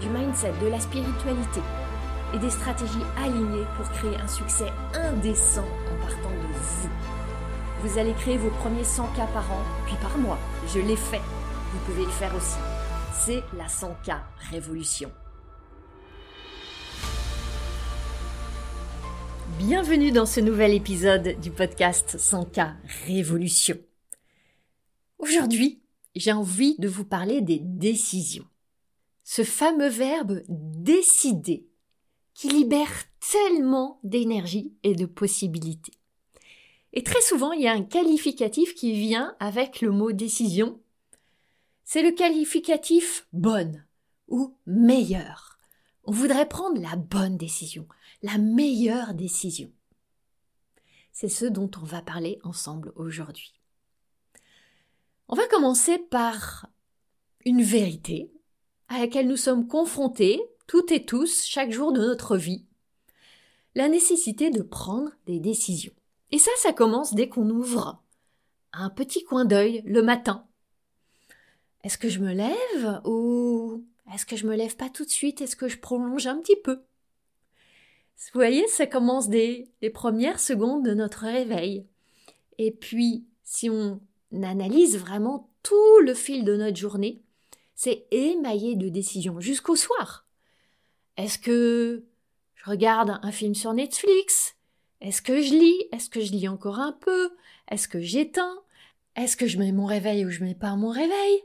du mindset, de la spiritualité et des stratégies alignées pour créer un succès indécent en partant de vous. Vous allez créer vos premiers 100 k par an, puis par mois. Je l'ai fait. Vous pouvez le faire aussi. C'est la 100K Révolution. Bienvenue dans ce nouvel épisode du podcast 100K Révolution. Aujourd'hui, j'ai envie de vous parler des décisions. Ce fameux verbe décider qui libère tellement d'énergie et de possibilités. Et très souvent, il y a un qualificatif qui vient avec le mot décision. C'est le qualificatif bonne ou meilleure. On voudrait prendre la bonne décision, la meilleure décision. C'est ce dont on va parler ensemble aujourd'hui. On va commencer par une vérité à laquelle nous sommes confrontés, toutes et tous, chaque jour de notre vie. La nécessité de prendre des décisions. Et ça, ça commence dès qu'on ouvre un petit coin d'œil le matin. Est-ce que je me lève ou est-ce que je me lève pas tout de suite? Est-ce que je prolonge un petit peu? Vous voyez, ça commence dès les premières secondes de notre réveil. Et puis, si on analyse vraiment tout le fil de notre journée, c'est émaillé de décisions jusqu'au soir. Est-ce que je regarde un film sur Netflix? Est-ce que je lis? Est-ce que je lis encore un peu? Est-ce que j'éteins? Est-ce que je mets mon réveil ou je mets pas mon réveil?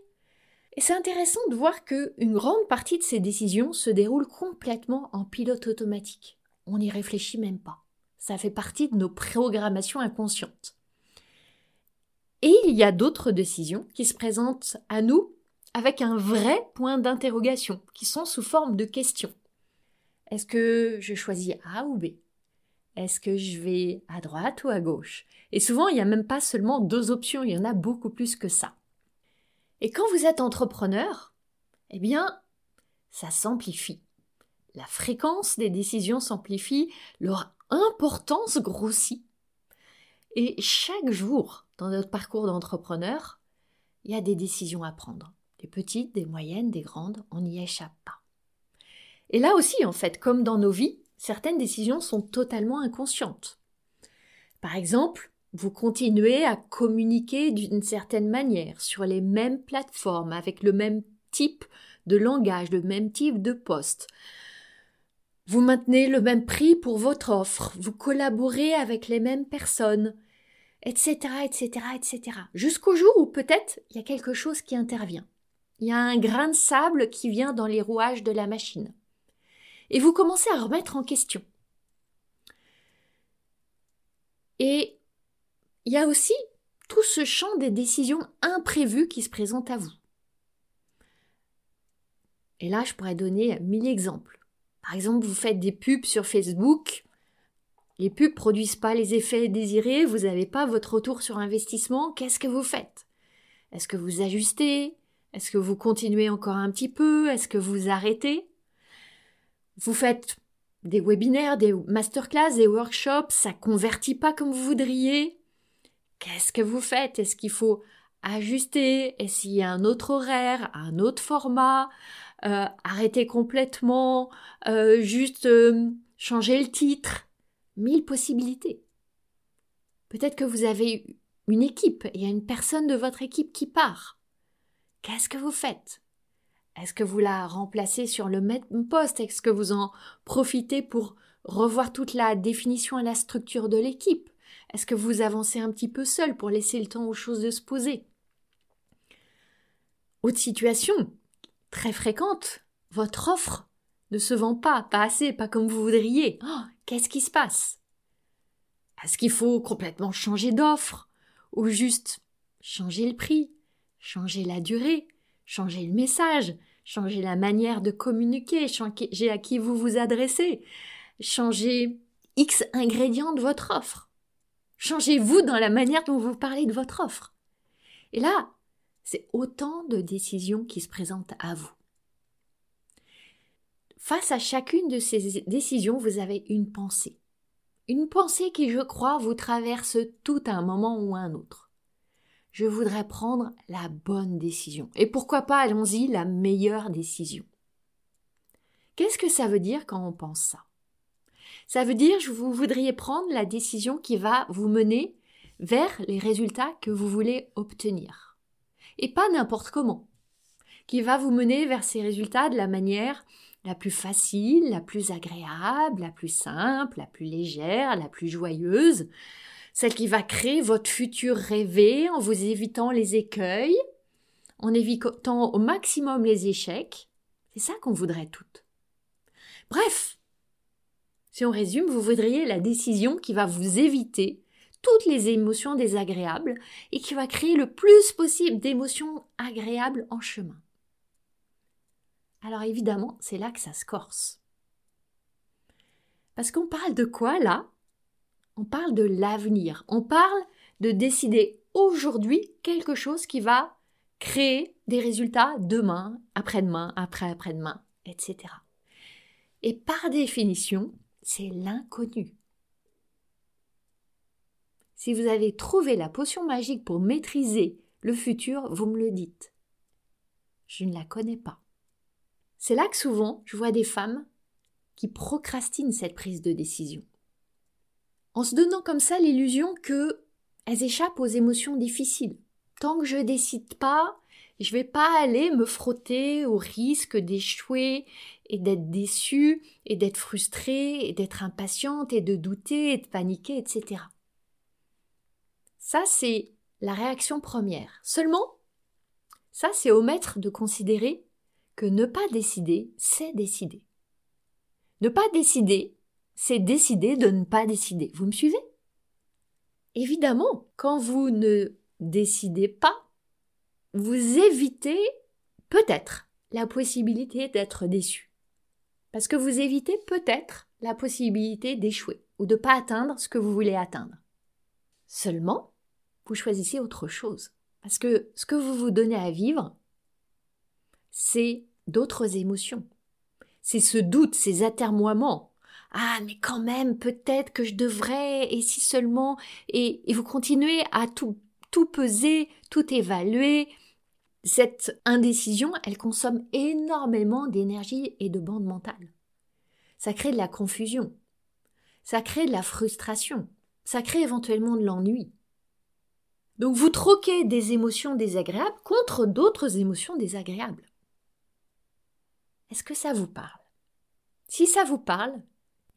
Et c'est intéressant de voir que une grande partie de ces décisions se déroule complètement en pilote automatique. On n'y réfléchit même pas. Ça fait partie de nos programmations inconscientes. Et il y a d'autres décisions qui se présentent à nous avec un vrai point d'interrogation, qui sont sous forme de questions. Est-ce que je choisis A ou B? Est-ce que je vais à droite ou à gauche? Et souvent, il n'y a même pas seulement deux options, il y en a beaucoup plus que ça. Et quand vous êtes entrepreneur, eh bien, ça s'amplifie. La fréquence des décisions s'amplifie, leur importance grossit. Et chaque jour, dans notre parcours d'entrepreneur, il y a des décisions à prendre. Des petites, des moyennes, des grandes, on n'y échappe pas. Et là aussi, en fait, comme dans nos vies, certaines décisions sont totalement inconscientes. Par exemple, vous continuez à communiquer d'une certaine manière sur les mêmes plateformes avec le même type de langage, le même type de poste. Vous maintenez le même prix pour votre offre, vous collaborez avec les mêmes personnes, etc., etc., etc. Jusqu'au jour où peut-être il y a quelque chose qui intervient. Il y a un grain de sable qui vient dans les rouages de la machine. Et vous commencez à remettre en question. Et il y a aussi tout ce champ des décisions imprévues qui se présentent à vous. Et là, je pourrais donner mille exemples. Par exemple, vous faites des pubs sur Facebook. Les pubs produisent pas les effets désirés, vous n'avez pas votre retour sur investissement. Qu'est-ce que vous faites? Est-ce que vous ajustez? Est-ce que vous continuez encore un petit peu? Est-ce que vous arrêtez? Vous faites des webinaires, des masterclass, des workshops, ça convertit pas comme vous voudriez? Qu'est-ce que vous faites? Est-ce qu'il faut ajuster? Est-ce qu'il y a un autre horaire, un autre format? Euh, arrêter complètement, euh, juste euh, changer le titre. Mille possibilités. Peut-être que vous avez une équipe, il y a une personne de votre équipe qui part. Qu'est-ce que vous faites? Est-ce que vous la remplacez sur le même poste? Est-ce que vous en profitez pour revoir toute la définition et la structure de l'équipe? Est-ce que vous avancez un petit peu seul pour laisser le temps aux choses de se poser? Autre situation, très fréquente, votre offre ne se vend pas, pas assez, pas comme vous voudriez. Oh, Qu'est-ce qui se passe? Est-ce qu'il faut complètement changer d'offre? Ou juste changer le prix, changer la durée, changer le message, changer la manière de communiquer, changer à qui vous vous adressez, changer X ingrédients de votre offre. Changez-vous dans la manière dont vous parlez de votre offre. Et là, c'est autant de décisions qui se présentent à vous. Face à chacune de ces décisions, vous avez une pensée. Une pensée qui, je crois, vous traverse tout un moment ou un autre. Je voudrais prendre la bonne décision. Et pourquoi pas, allons-y, la meilleure décision. Qu'est-ce que ça veut dire quand on pense ça? Ça veut dire que vous voudriez prendre la décision qui va vous mener vers les résultats que vous voulez obtenir. Et pas n'importe comment. Qui va vous mener vers ces résultats de la manière la plus facile, la plus agréable, la plus simple, la plus légère, la plus joyeuse, celle qui va créer votre futur rêvé en vous évitant les écueils, en évitant au maximum les échecs. C'est ça qu'on voudrait toutes. Bref, si on résume, vous voudriez la décision qui va vous éviter toutes les émotions désagréables et qui va créer le plus possible d'émotions agréables en chemin. Alors évidemment, c'est là que ça se corse. Parce qu'on parle de quoi là? On parle de l'avenir. On parle de décider aujourd'hui quelque chose qui va créer des résultats demain, après-demain, après-après-demain, etc. Et par définition, c'est l'inconnu. Si vous avez trouvé la potion magique pour maîtriser le futur, vous me le dites. Je ne la connais pas. C'est là que souvent je vois des femmes qui procrastinent cette prise de décision. En se donnant comme ça l'illusion que elles échappent aux émotions difficiles. Tant que je décide pas, je vais pas aller me frotter au risque d'échouer et d'être déçue et d'être frustrée et d'être impatiente et de douter et de paniquer, etc. Ça, c'est la réaction première. Seulement, ça, c'est omettre de considérer que ne pas décider, c'est décider. Ne pas décider, c'est décider de ne pas décider. Vous me suivez? Évidemment, quand vous ne décidez pas, vous évitez peut-être la possibilité d'être déçu. Parce que vous évitez peut-être la possibilité d'échouer ou de ne pas atteindre ce que vous voulez atteindre. Seulement, vous choisissez autre chose. Parce que ce que vous vous donnez à vivre, c'est d'autres émotions. C'est ce doute, ces atermoiements. Ah, mais quand même, peut-être que je devrais, et si seulement, et, et vous continuez à tout, tout peser, tout évaluer. Cette indécision, elle consomme énormément d'énergie et de bande mentale. Ça crée de la confusion. Ça crée de la frustration. Ça crée éventuellement de l'ennui. Donc vous troquez des émotions désagréables contre d'autres émotions désagréables. Est-ce que ça vous parle? Si ça vous parle,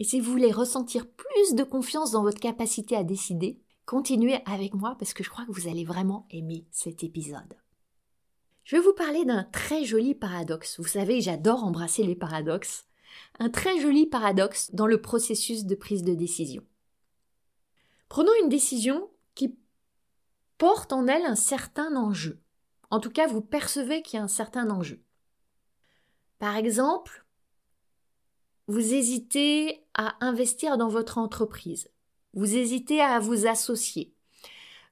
et si vous voulez ressentir plus de confiance dans votre capacité à décider, continuez avec moi parce que je crois que vous allez vraiment aimer cet épisode. Je vais vous parler d'un très joli paradoxe. Vous savez, j'adore embrasser les paradoxes. Un très joli paradoxe dans le processus de prise de décision. Prenons une décision qui porte en elle un certain enjeu. En tout cas, vous percevez qu'il y a un certain enjeu. Par exemple, vous hésitez à investir dans votre entreprise. Vous hésitez à vous associer.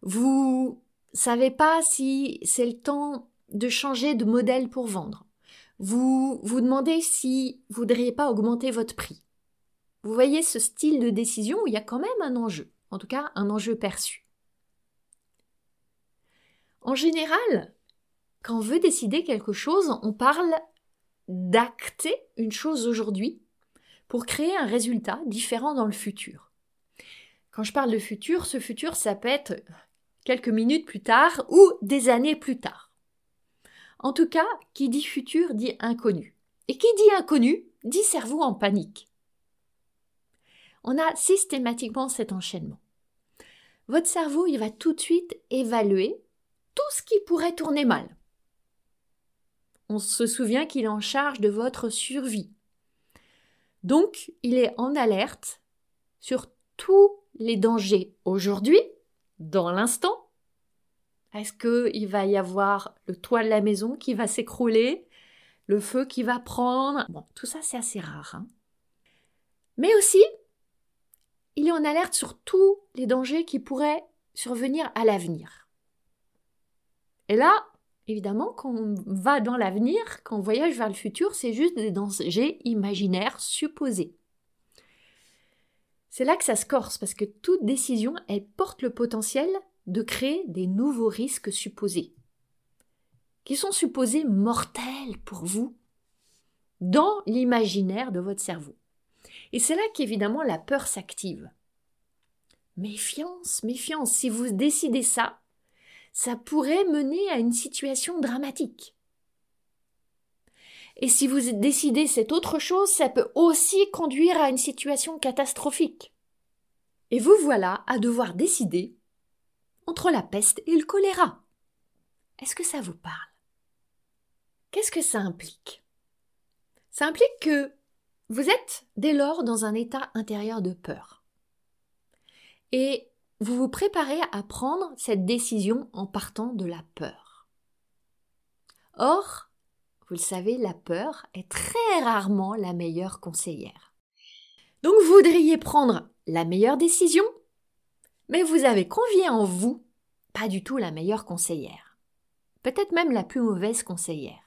Vous savez pas si c'est le temps de changer de modèle pour vendre. Vous vous demandez si vous voudriez pas augmenter votre prix. Vous voyez ce style de décision où il y a quand même un enjeu, en tout cas un enjeu perçu. En général, quand on veut décider quelque chose, on parle d'acter une chose aujourd'hui pour créer un résultat différent dans le futur. Quand je parle de futur, ce futur, ça peut être quelques minutes plus tard ou des années plus tard. En tout cas, qui dit futur dit inconnu. Et qui dit inconnu dit cerveau en panique. On a systématiquement cet enchaînement. Votre cerveau, il va tout de suite évaluer tout ce qui pourrait tourner mal on se souvient qu'il est en charge de votre survie. Donc, il est en alerte sur tous les dangers aujourd'hui, dans l'instant. Est-ce qu'il va y avoir le toit de la maison qui va s'écrouler, le feu qui va prendre? Bon, tout ça c'est assez rare. Hein. Mais aussi, il est en alerte sur tous les dangers qui pourraient survenir à l'avenir. Et là, évidemment, quand on va dans l'avenir, quand on voyage vers le futur, c'est juste des dangers imaginaires supposés. C'est là que ça se corse, parce que toute décision, elle porte le potentiel de créer des nouveaux risques supposés, qui sont supposés mortels pour vous, dans l'imaginaire de votre cerveau. Et c'est là qu'évidemment la peur s'active. Méfiance, méfiance, si vous décidez ça, ça pourrait mener à une situation dramatique. Et si vous décidez cette autre chose, ça peut aussi conduire à une situation catastrophique. Et vous voilà à devoir décider entre la peste et le choléra. Est-ce que ça vous parle? Qu'est-ce que ça implique? Ça implique que vous êtes dès lors dans un état intérieur de peur. Et vous vous préparez à prendre cette décision en partant de la peur. Or, vous le savez, la peur est très rarement la meilleure conseillère. Donc vous voudriez prendre la meilleure décision, mais vous avez convié en vous pas du tout la meilleure conseillère. Peut-être même la plus mauvaise conseillère.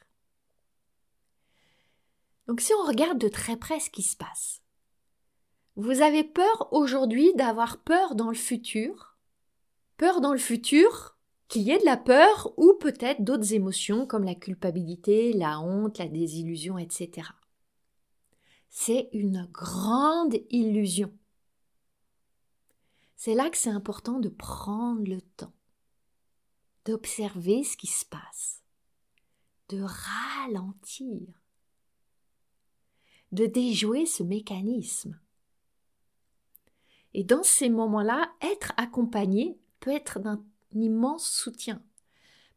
Donc si on regarde de très près ce qui se passe, vous avez peur aujourd'hui d'avoir peur dans le futur, peur dans le futur qu'il y ait de la peur ou peut-être d'autres émotions comme la culpabilité, la honte, la désillusion, etc. C'est une grande illusion. C'est là que c'est important de prendre le temps, d'observer ce qui se passe, de ralentir, de déjouer ce mécanisme. Et dans ces moments-là, être accompagné peut être d'un immense soutien.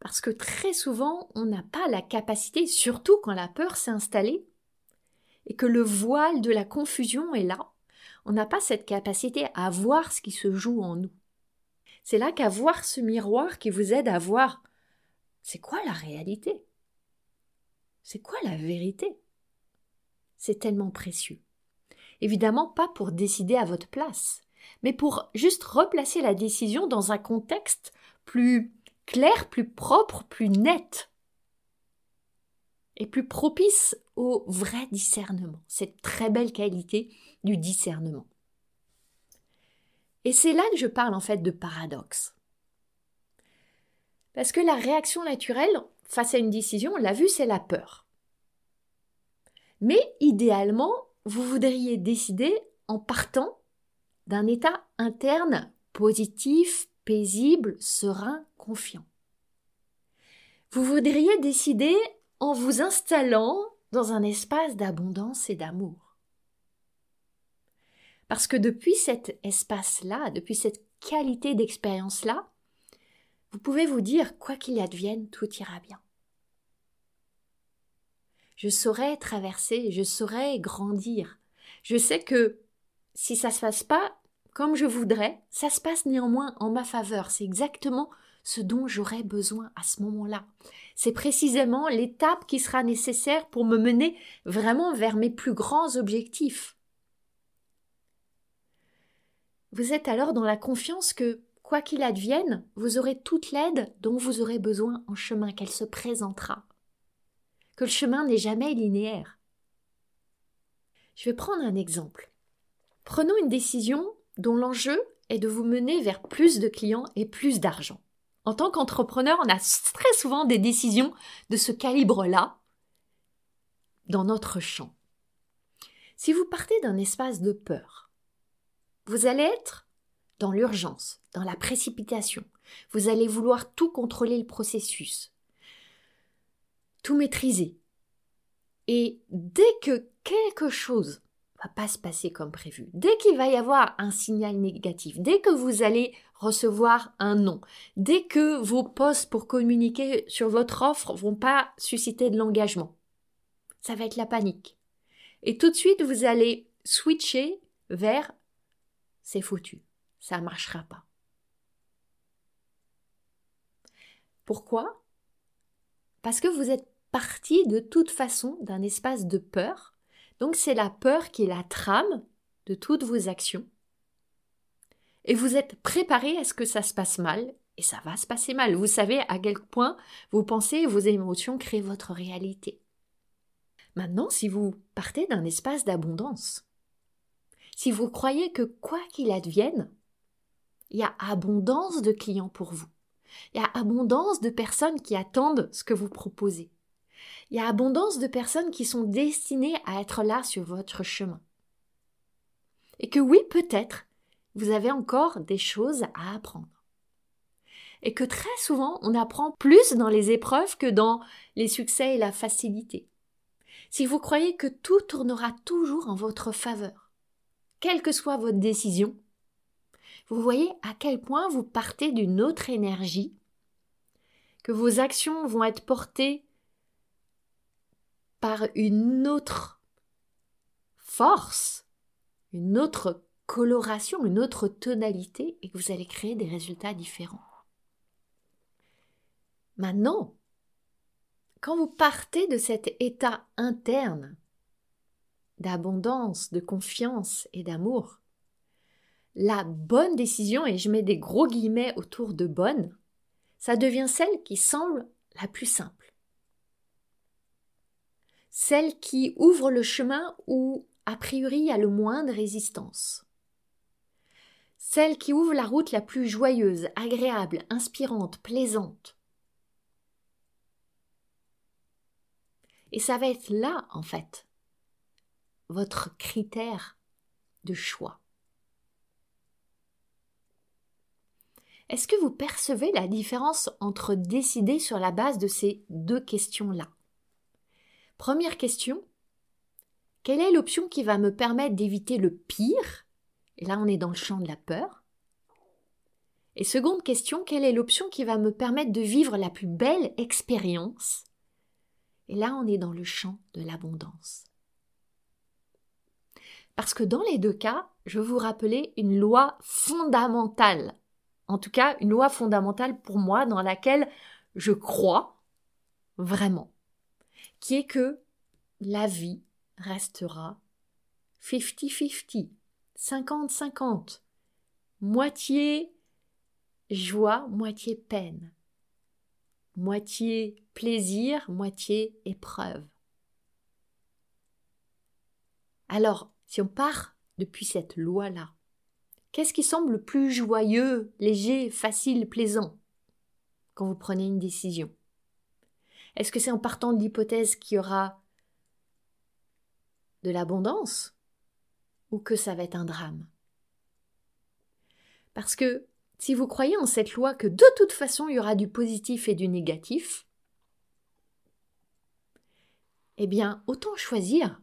Parce que très souvent, on n'a pas la capacité, surtout quand la peur s'est installée, et que le voile de la confusion est là, on n'a pas cette capacité à voir ce qui se joue en nous. C'est là qu'à voir ce miroir qui vous aide à voir c'est quoi la réalité? C'est quoi la vérité? C'est tellement précieux. Évidemment pas pour décider à votre place, mais pour juste replacer la décision dans un contexte plus clair, plus propre, plus net et plus propice au vrai discernement, cette très belle qualité du discernement. Et c'est là que je parle en fait de paradoxe. Parce que la réaction naturelle face à une décision, on l'a vu, c'est la peur. Mais idéalement, vous voudriez décider en partant d'un état interne positif, paisible, serein, confiant. Vous voudriez décider en vous installant dans un espace d'abondance et d'amour. Parce que depuis cet espace-là, depuis cette qualité d'expérience-là, vous pouvez vous dire, quoi qu'il advienne, tout ira bien. Je saurais traverser, je saurais grandir. Je sais que si ça se passe pas comme je voudrais, ça se passe néanmoins en ma faveur. C'est exactement ce dont j'aurais besoin à ce moment-là. C'est précisément l'étape qui sera nécessaire pour me mener vraiment vers mes plus grands objectifs. Vous êtes alors dans la confiance que, quoi qu'il advienne, vous aurez toute l'aide dont vous aurez besoin en chemin, qu'elle se présentera. Que le chemin n'est jamais linéaire. Je vais prendre un exemple. Prenons une décision dont l'enjeu est de vous mener vers plus de clients et plus d'argent. En tant qu'entrepreneur, on a très souvent des décisions de ce calibre-là dans notre champ. Si vous partez d'un espace de peur, vous allez être dans l'urgence, dans la précipitation. Vous allez vouloir tout contrôler le processus, tout maîtriser. Et dès que quelque chose va pas se passer comme prévu. Dès qu'il va y avoir un signal négatif, dès que vous allez recevoir un non, dès que vos postes pour communiquer sur votre offre vont pas susciter de l'engagement, ça va être la panique. Et tout de suite, vous allez switcher vers c'est foutu, ça marchera pas. Pourquoi? Parce que vous êtes partie de toute façon d'un espace de peur. Donc c'est la peur qui est la trame de toutes vos actions. Et vous êtes préparé à ce que ça se passe mal, et ça va se passer mal. Vous savez à quel point vos pensées et vos émotions créent votre réalité. Maintenant, si vous partez d'un espace d'abondance, si vous croyez que quoi qu'il advienne, il y a abondance de clients pour vous, il y a abondance de personnes qui attendent ce que vous proposez, il y a abondance de personnes qui sont destinées à être là sur votre chemin. Et que oui, peut-être, vous avez encore des choses à apprendre. Et que très souvent, on apprend plus dans les épreuves que dans les succès et la facilité. Si vous croyez que tout tournera toujours en votre faveur, quelle que soit votre décision, vous voyez à quel point vous partez d'une autre énergie, que vos actions vont être portées par une autre force, une autre coloration, une autre tonalité, et que vous allez créer des résultats différents. Maintenant, quand vous partez de cet état interne d'abondance, de confiance et d'amour, la bonne décision, et je mets des gros guillemets autour de bonne, ça devient celle qui semble la plus simple celle qui ouvre le chemin où, a priori, il y a le moins de résistance. Celle qui ouvre la route la plus joyeuse, agréable, inspirante, plaisante. Et ça va être là, en fait, votre critère de choix. Est-ce que vous percevez la différence entre décider sur la base de ces deux questions-là? Première question. Quelle est l'option qui va me permettre d'éviter le pire? Et là, on est dans le champ de la peur. Et seconde question, quelle est l'option qui va me permettre de vivre la plus belle expérience? Et là, on est dans le champ de l'abondance. Parce que dans les deux cas, je vous rappeler une loi fondamentale. En tout cas, une loi fondamentale pour moi dans laquelle je crois vraiment qui est que la vie restera 50-50, 50-50, moitié joie, moitié peine, moitié plaisir, moitié épreuve. Alors, si on part depuis cette loi-là, qu'est-ce qui semble le plus joyeux, léger, facile, plaisant quand vous prenez une décision? Est-ce que c'est en partant de l'hypothèse qu'il y aura de l'abondance ou que ça va être un drame? Parce que si vous croyez en cette loi que de toute façon il y aura du positif et du négatif, eh bien autant choisir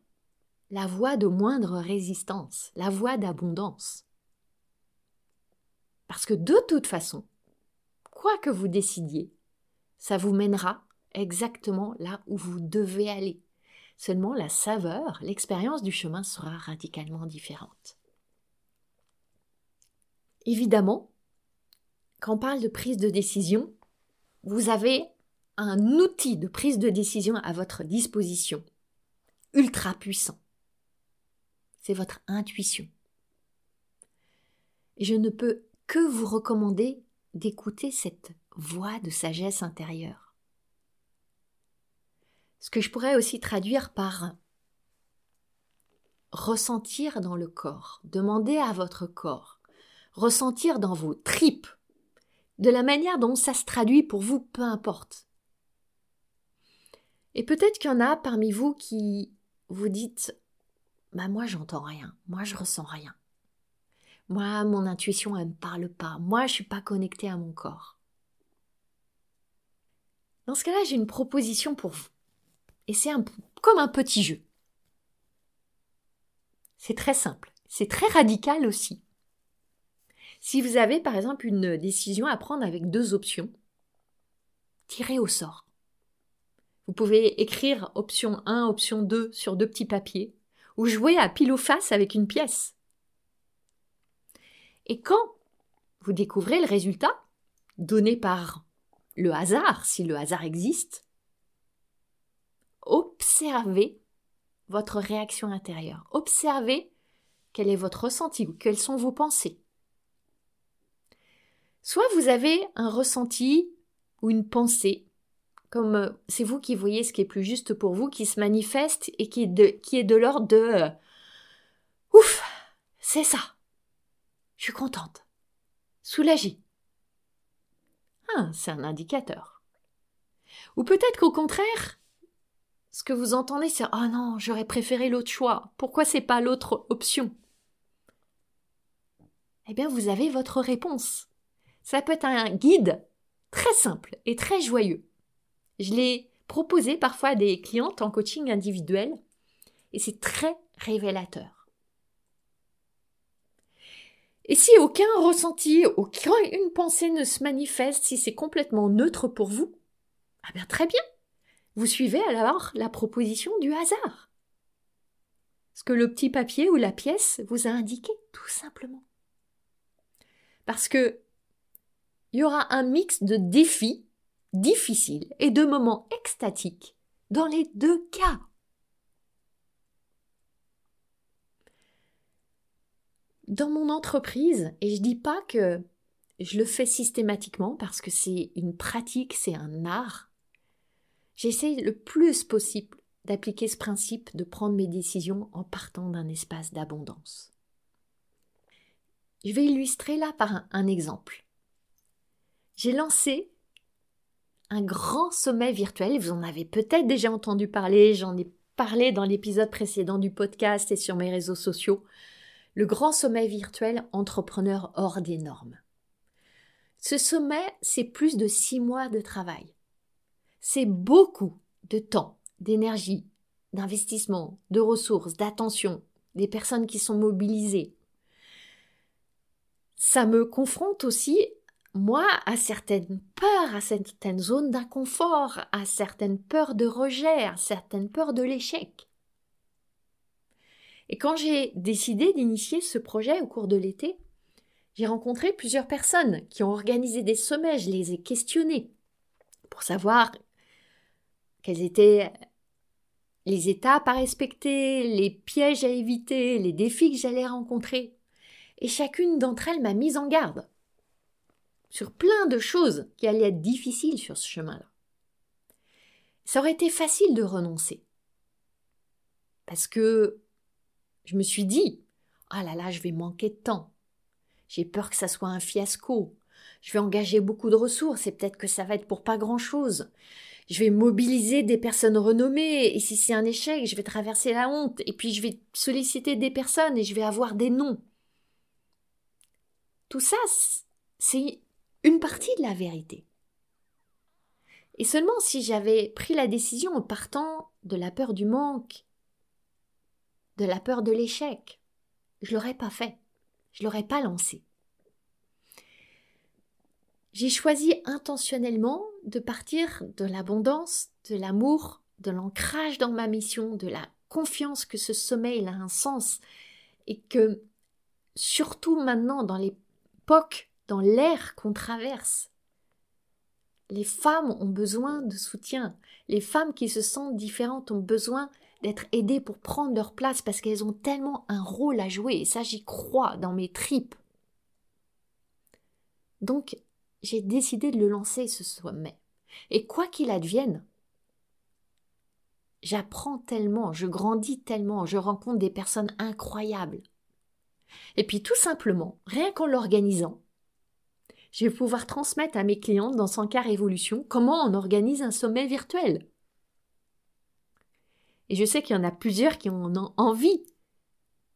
la voie de moindre résistance, la voie d'abondance. Parce que de toute façon, quoi que vous décidiez, ça vous mènera exactement là où vous devez aller. Seulement la saveur, l'expérience du chemin sera radicalement différente. Évidemment, quand on parle de prise de décision, vous avez un outil de prise de décision à votre disposition, ultra puissant. C'est votre intuition. Et je ne peux que vous recommander d'écouter cette voix de sagesse intérieure ce que je pourrais aussi traduire par ressentir dans le corps, demander à votre corps, ressentir dans vos tripes, de la manière dont ça se traduit pour vous, peu importe. Et peut-être qu'il y en a parmi vous qui vous dites Bah, moi, j'entends rien, moi, je ressens rien. Moi, mon intuition, elle ne me parle pas, moi, je suis pas connecté à mon corps. Dans ce cas-là, j'ai une proposition pour vous. Et c'est comme un petit jeu. C'est très simple. C'est très radical aussi. Si vous avez par exemple une décision à prendre avec deux options, tirez au sort. Vous pouvez écrire option 1, option 2 sur deux petits papiers, ou jouer à pile ou face avec une pièce. Et quand vous découvrez le résultat, donné par le hasard, si le hasard existe, observez votre réaction intérieure. Observez quel est votre ressenti ou quelles sont vos pensées. Soit vous avez un ressenti ou une pensée, comme euh, c'est vous qui voyez ce qui est plus juste pour vous, qui se manifeste et qui est de, l'ordre de euh, Ouf, c'est ça. Je suis contente. Soulagée. Ah, c'est un indicateur. Ou peut-être qu'au contraire, ce que vous entendez, c'est Oh non, j'aurais préféré l'autre choix. Pourquoi c'est pas l'autre option? Eh bien, vous avez votre réponse. Ça peut être un guide très simple et très joyeux. Je l'ai proposé parfois à des clientes en coaching individuel et c'est très révélateur. Et si aucun ressenti, aucune pensée ne se manifeste, si c'est complètement neutre pour vous, ah bien très bien. Vous suivez alors la proposition du hasard. Ce que le petit papier ou la pièce vous a indiqué, tout simplement. Parce que il y aura un mix de défis difficiles et de moments extatiques dans les deux cas. Dans mon entreprise, et je dis pas que je le fais systématiquement parce que c'est une pratique, c'est un art, j'essaie le plus possible d'appliquer ce principe de prendre mes décisions en partant d'un espace d'abondance. Je vais illustrer là par un, exemple. J'ai lancé un grand sommet virtuel, vous en avez peut-être déjà entendu parler, j'en ai parlé dans l'épisode précédent du podcast et sur mes réseaux sociaux, le grand sommet virtuel entrepreneur hors des normes. Ce sommet, c'est plus de six mois de travail. C'est beaucoup de temps, d'énergie, d'investissement, de ressources, d'attention, des personnes qui sont mobilisées. Ça me confronte aussi, moi, à certaines peurs, à certaines zones d'inconfort, à certaines peurs de rejet, à certaines peurs de l'échec. Et quand j'ai décidé d'initier ce projet au cours de l'été, j'ai rencontré plusieurs personnes qui ont organisé des sommets, je les ai questionnées pour savoir quelles étaient les étapes à respecter, les pièges à éviter, les défis que j'allais rencontrer. Et chacune d'entre elles m'a mise en garde sur plein de choses qui allaient être difficiles sur ce chemin-là. Ça aurait été facile de renoncer. Parce que je me suis dit, ah là là, je vais manquer de temps. J'ai peur que ça soit un fiasco. Je vais engager beaucoup de ressources et peut-être que ça va être pour pas grand-chose je vais mobiliser des personnes renommées, et si c'est un échec, je vais traverser la honte, et puis je vais solliciter des personnes, et je vais avoir des noms. Tout ça, c'est une partie de la vérité. Et seulement si j'avais pris la décision en partant de la peur du manque, de la peur de l'échec, je l'aurais pas fait, je l'aurais pas lancé. J'ai choisi intentionnellement de partir de l'abondance, de l'amour, de l'ancrage dans ma mission, de la confiance que ce sommeil a un sens et que surtout maintenant dans l'époque, dans l'ère qu'on traverse, les femmes ont besoin de soutien. Les femmes qui se sentent différentes ont besoin d'être aidées pour prendre leur place parce qu'elles ont tellement un rôle à jouer et ça j'y crois dans mes tripes. Donc j'ai décidé de le lancer ce sommet. Et quoi qu'il advienne, j'apprends tellement, je grandis tellement, je rencontre des personnes incroyables. Et puis tout simplement, rien qu'en l'organisant, je vais pouvoir transmettre à mes clientes dans 100 cas Révolution comment on organise un sommet virtuel. Et je sais qu'il y en a plusieurs qui ont envie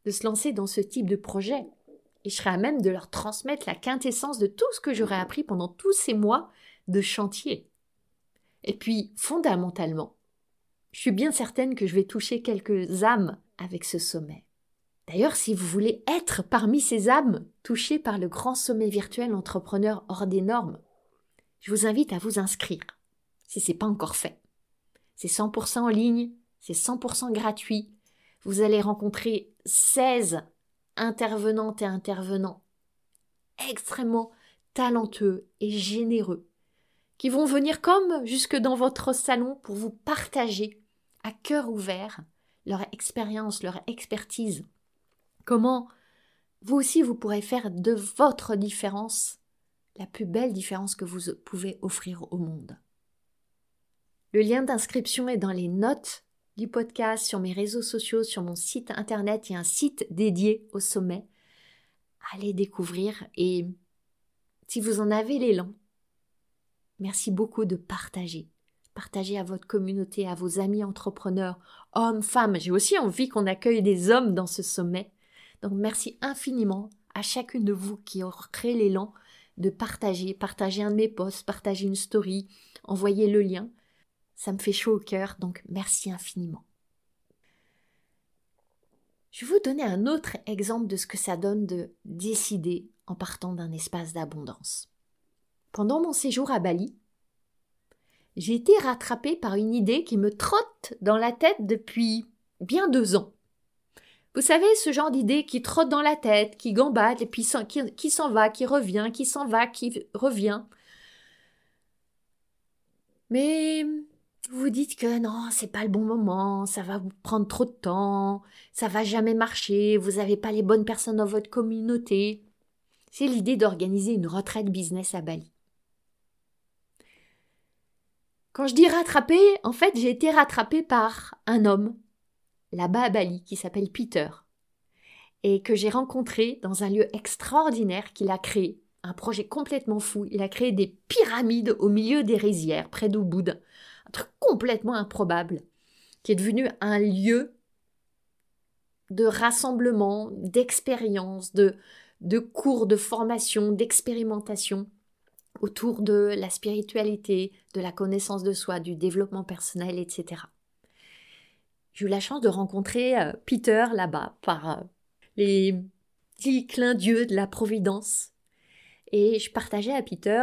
de se lancer dans ce type de projet et je serai à même de leur transmettre la quintessence de tout ce que j'aurais appris pendant tous ces mois de chantier. Et puis, fondamentalement, je suis bien certaine que je vais toucher quelques âmes avec ce sommet. D'ailleurs, si vous voulez être parmi ces âmes touchées par le grand sommet virtuel entrepreneur hors des normes, je vous invite à vous inscrire, si ce n'est pas encore fait. C'est 100% en ligne, c'est 100% gratuit. Vous allez rencontrer 16 intervenantes et intervenants extrêmement talentueux et généreux, qui vont venir comme jusque dans votre salon pour vous partager à cœur ouvert leur expérience, leur expertise. Comment vous aussi vous pourrez faire de votre différence la plus belle différence que vous pouvez offrir au monde. Le lien d'inscription est dans les notes du podcast, sur mes réseaux sociaux, sur mon site internet. Il y a un site dédié au sommet. Allez découvrir et si vous en avez l'élan, merci beaucoup de partager. Partagez à votre communauté, à vos amis entrepreneurs, hommes, femmes. J'ai aussi envie qu'on accueille des hommes dans ce sommet. Donc merci infiniment à chacune de vous qui créé l'élan de partager, partager un de mes posts, partager une story, envoyer le lien. Ça me fait chaud au cœur, donc merci infiniment. Je vais vous donner un autre exemple de ce que ça donne de décider en partant d'un espace d'abondance. Pendant mon séjour à Bali, j'ai été rattrapée par une idée qui me trotte dans la tête depuis bien deux ans. Vous savez, ce genre d'idée qui trotte dans la tête, qui gambade, et puis qui, s'en va, qui revient, qui s'en va, qui revient. Mais vous dites que non, c'est pas le bon moment, ça va vous prendre trop de temps, ça va jamais marcher, vous n'avez pas les bonnes personnes dans votre communauté. C'est l'idée d'organiser une retraite business à Bali. Quand je dis rattraper, en fait, j'ai été rattrapée par un homme là-bas à Bali, qui s'appelle Peter, et que j'ai rencontré dans un lieu extraordinaire qu'il a créé, un projet complètement fou. Il a créé des pyramides au milieu des rizières, près d'Ubud, truc complètement improbable, qui est devenu un lieu de rassemblement, d'expérience, de, de cours de formation, d'expérimentation autour de la spiritualité, de la connaissance de soi, du développement personnel, etc. J'ai eu la chance de rencontrer euh, Peter là-bas par euh, les petits clins d'yeux de la Providence. Et je partageais à Peter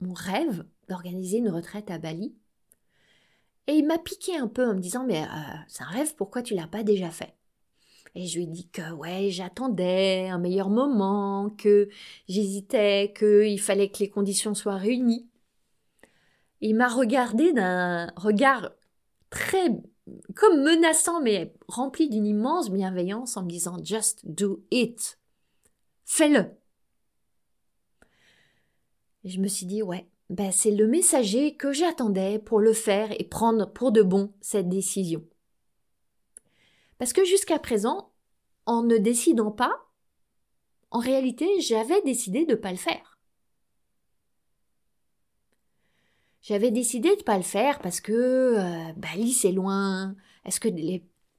mon rêve d'organiser une retraite à Bali. Et il m'a piqué un peu en me disant Mais euh, c'est un rêve, pourquoi tu l'as pas déjà fait? Et je lui ai dit que ouais, j'attendais un meilleur moment, que j'hésitais, qu'il fallait que les conditions soient réunies. Il m'a regardé d'un regard très comme menaçant mais rempli d'une immense bienveillance en me disant just do it. Fais-le. Et je me suis dit ouais, ben c'est le messager que j'attendais pour le faire et prendre pour de bon cette décision. Parce que jusqu'à présent, en ne décidant pas, en réalité, j'avais décidé de ne pas le faire. J'avais décidé de ne pas le faire parce que euh, Bali c'est loin. Est-ce que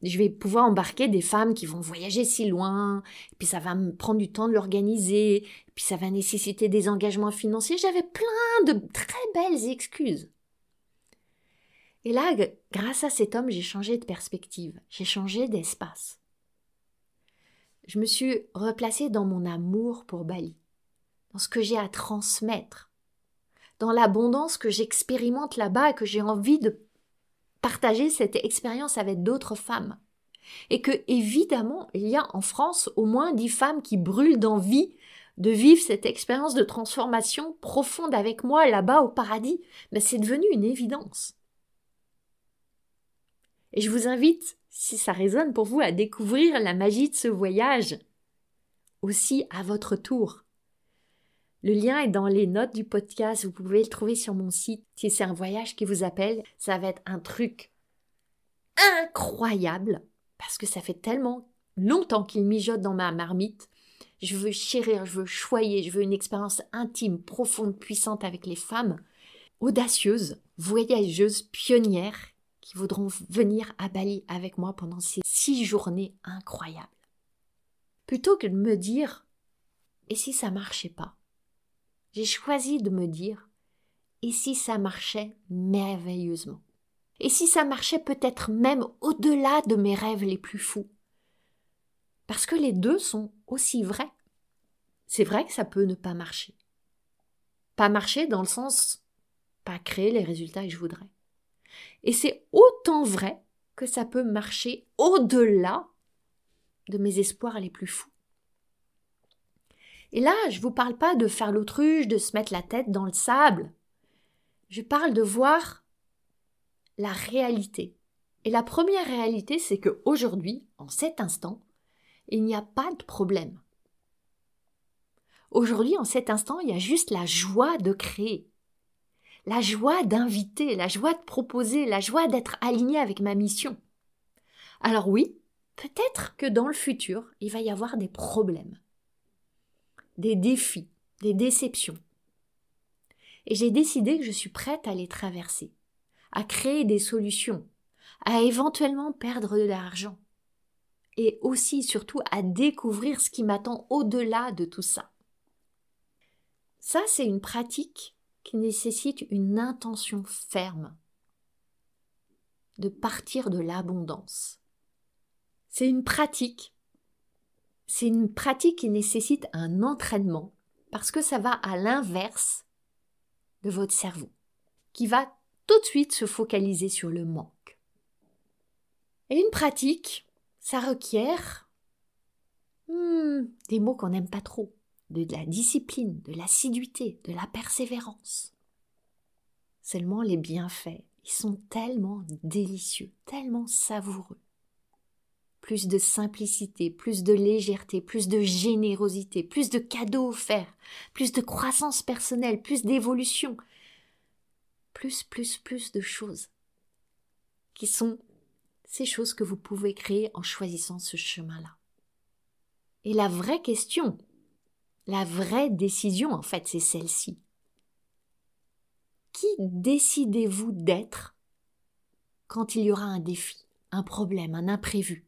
je vais pouvoir embarquer des femmes qui vont voyager si loin Puis ça va me prendre du temps de l'organiser. Puis ça va nécessiter des engagements financiers. J'avais plein de très belles excuses. Et là, grâce à cet homme, j'ai changé de perspective. J'ai changé d'espace. Je me suis replacée dans mon amour pour Bali, dans ce que j'ai à transmettre, dans l'abondance que j'expérimente là-bas et que j'ai envie de partager cette expérience avec d'autres femmes. Et que, évidemment, il y a en France au moins dix femmes qui brûlent d'envie de vivre cette expérience de transformation profonde avec moi là-bas au paradis. Mais c'est devenu une évidence. Et je vous invite, si ça résonne pour vous, à découvrir la magie de ce voyage aussi à votre tour. Le lien est dans les notes du podcast, vous pouvez le trouver sur mon site. Si c'est un voyage qui vous appelle, ça va être un truc incroyable, parce que ça fait tellement longtemps qu'il mijote dans ma marmite. Je veux chérir, je veux choyer, je veux une expérience intime, profonde, puissante avec les femmes, audacieuses, voyageuses, pionnières, qui voudront venir à Bali avec moi pendant ces six journées incroyables. Plutôt que de me dire, et si ça marchait pas? J'ai choisi de me dire et si ça marchait merveilleusement? Et si ça marchait peut-être même au-delà de mes rêves les plus fous? Parce que les deux sont aussi vrais. C'est vrai que ça peut ne pas marcher. Pas marcher dans le sens pas créer les résultats que je voudrais. Et c'est autant vrai que ça peut marcher au-delà de mes espoirs les plus fous. Et là, je ne vous parle pas de faire l'autruche, de se mettre la tête dans le sable. Je parle de voir la réalité Et la première réalité, c'est que aujourd'hui, en cet instant, il n'y a pas de problème. Aujourd'hui, en cet instant, il y a juste la joie de créer, la joie d'inviter, la joie de proposer, la joie d'être aligné avec ma mission. Alors oui, peut-être que dans le futur, il va y avoir des problèmes, des défis, des déceptions. Et j'ai décidé que je suis prête à les traverser, à créer des solutions, à éventuellement perdre de l'argent, et aussi surtout à découvrir ce qui m'attend au-delà de tout ça. Ça, c'est une pratique qui nécessite une intention ferme de partir de l'abondance. C'est une pratique. C'est une pratique qui nécessite un entraînement parce que ça va à l'inverse de votre cerveau qui va tout de suite se focaliser sur le manque. Et une pratique, ça requiert hmm, des mots qu'on n'aime pas trop de la discipline, de l'assiduité, de la persévérance. Seulement les bienfaits, ils sont tellement délicieux, tellement savoureux. Plus de simplicité, plus de légèreté, plus de générosité, plus de cadeaux offerts, plus de croissance personnelle, plus d'évolution, plus, plus, plus de choses qui sont ces choses que vous pouvez créer en choisissant ce chemin-là. Et la vraie question, la vraie décision, en fait, c'est celle-ci. Qui décidez-vous d'être quand il y aura un défi, un problème, un imprévu?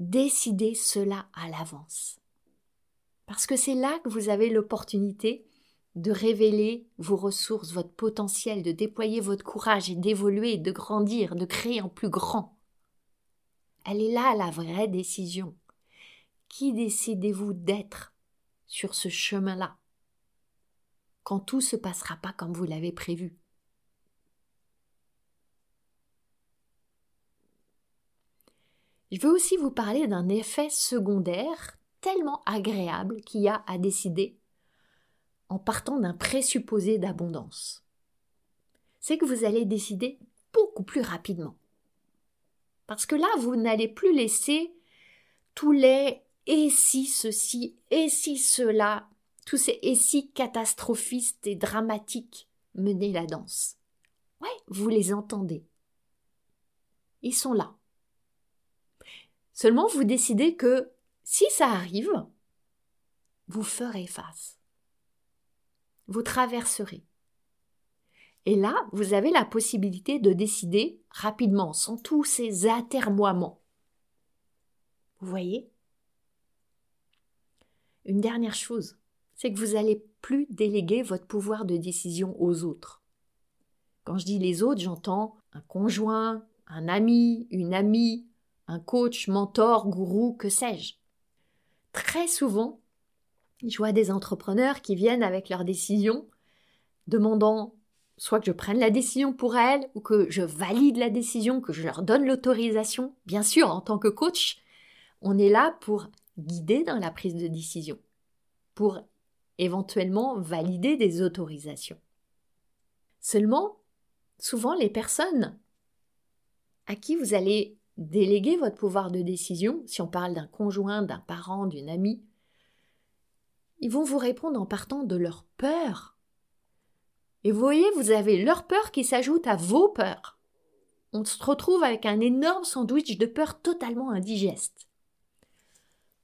Décidez cela à l'avance. Parce que c'est là que vous avez l'opportunité de révéler vos ressources, votre potentiel, de déployer votre courage et d'évoluer, de grandir, de créer en plus grand. Elle est là la vraie décision. Qui décidez-vous d'être sur ce chemin-là? Quand tout se passera pas comme vous l'avez prévu Je veux aussi vous parler d'un effet secondaire tellement agréable qu'il y a à décider en partant d'un présupposé d'abondance. C'est que vous allez décider beaucoup plus rapidement. Parce que là, vous n'allez plus laisser tous les et si ceci, et si cela, tous ces et si catastrophistes et dramatiques mener la danse. Ouais, vous les entendez. Ils sont là. Seulement vous décidez que si ça arrive, vous ferez face. Vous traverserez. Et là, vous avez la possibilité de décider rapidement, sans tous ces atermoiements. Vous voyez? Une dernière chose, c'est que vous n'allez plus déléguer votre pouvoir de décision aux autres. Quand je dis les autres, j'entends un conjoint, un ami, une amie, un coach, mentor, gourou, que sais-je. Très souvent, je vois des entrepreneurs qui viennent avec leurs décisions, demandant soit que je prenne la décision pour elles, ou que je valide la décision, que je leur donne l'autorisation. Bien sûr, en tant que coach, on est là pour guider dans la prise de décision, pour éventuellement valider des autorisations. Seulement, souvent les personnes à qui vous allez déléguer votre pouvoir de décision, si on parle d'un conjoint, d'un parent, d'une amie, ils vont vous répondre en partant de leur peur. Et vous voyez, vous avez leur peur qui s'ajoute à vos peurs. On se retrouve avec un énorme sandwich de peur totalement indigeste.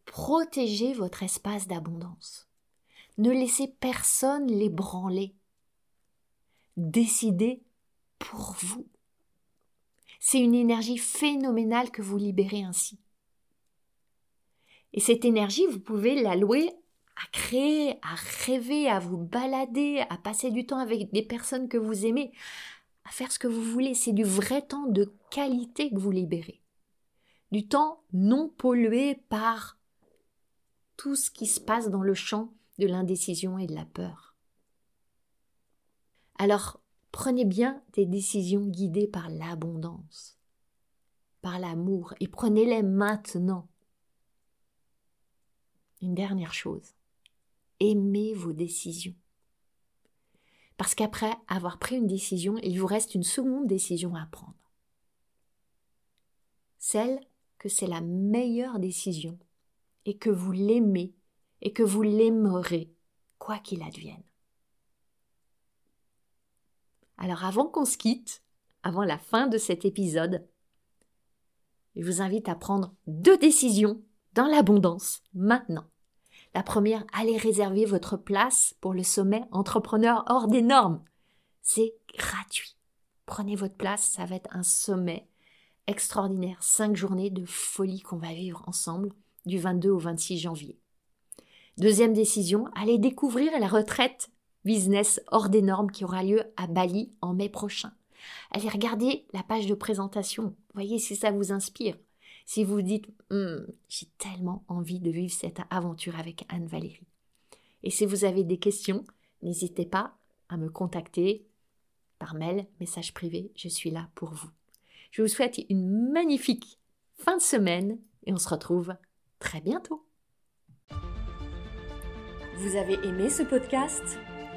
Protégez votre espace d'abondance. Ne laissez personne l'ébranler. Décidez pour vous. C'est une énergie phénoménale que vous libérez ainsi. Et cette énergie, vous pouvez l'allouer à créer, à rêver, à vous balader, à passer du temps avec des personnes que vous aimez, à faire ce que vous voulez. C'est du vrai temps de qualité que vous libérez. Du temps non pollué par tout ce qui se passe dans le champ de l'indécision et de la peur. Alors, prenez bien des décisions guidées par l'abondance, par l'amour, et prenez-les maintenant. Une dernière chose, aimez vos décisions. Parce qu'après avoir pris une décision, il vous reste une seconde décision à prendre. celle que c'est la meilleure décision et que vous l'aimez et que vous l'aimerez, quoi qu'il advienne. Alors avant qu'on se quitte, avant la fin de cet épisode, je vous invite à prendre deux décisions dans l'abondance maintenant. La première, allez réserver votre place pour le sommet entrepreneur hors des normes. C'est gratuit. Prenez votre place, ça va être un sommet extraordinaire, cinq journées de folie qu'on va vivre ensemble du 22 au 26 janvier. Deuxième décision, allez découvrir la retraite business hors des normes qui aura lieu à Bali en mai prochain. Allez regarder la page de présentation, voyez si ça vous inspire. Si vous dites hum, j'ai tellement envie de vivre cette aventure avec Anne Valérie. Et si vous avez des questions, n'hésitez pas à me contacter par mail, message privé, je suis là pour vous. Je vous souhaite une magnifique fin de semaine et on se retrouve très bientôt. Vous avez aimé ce podcast?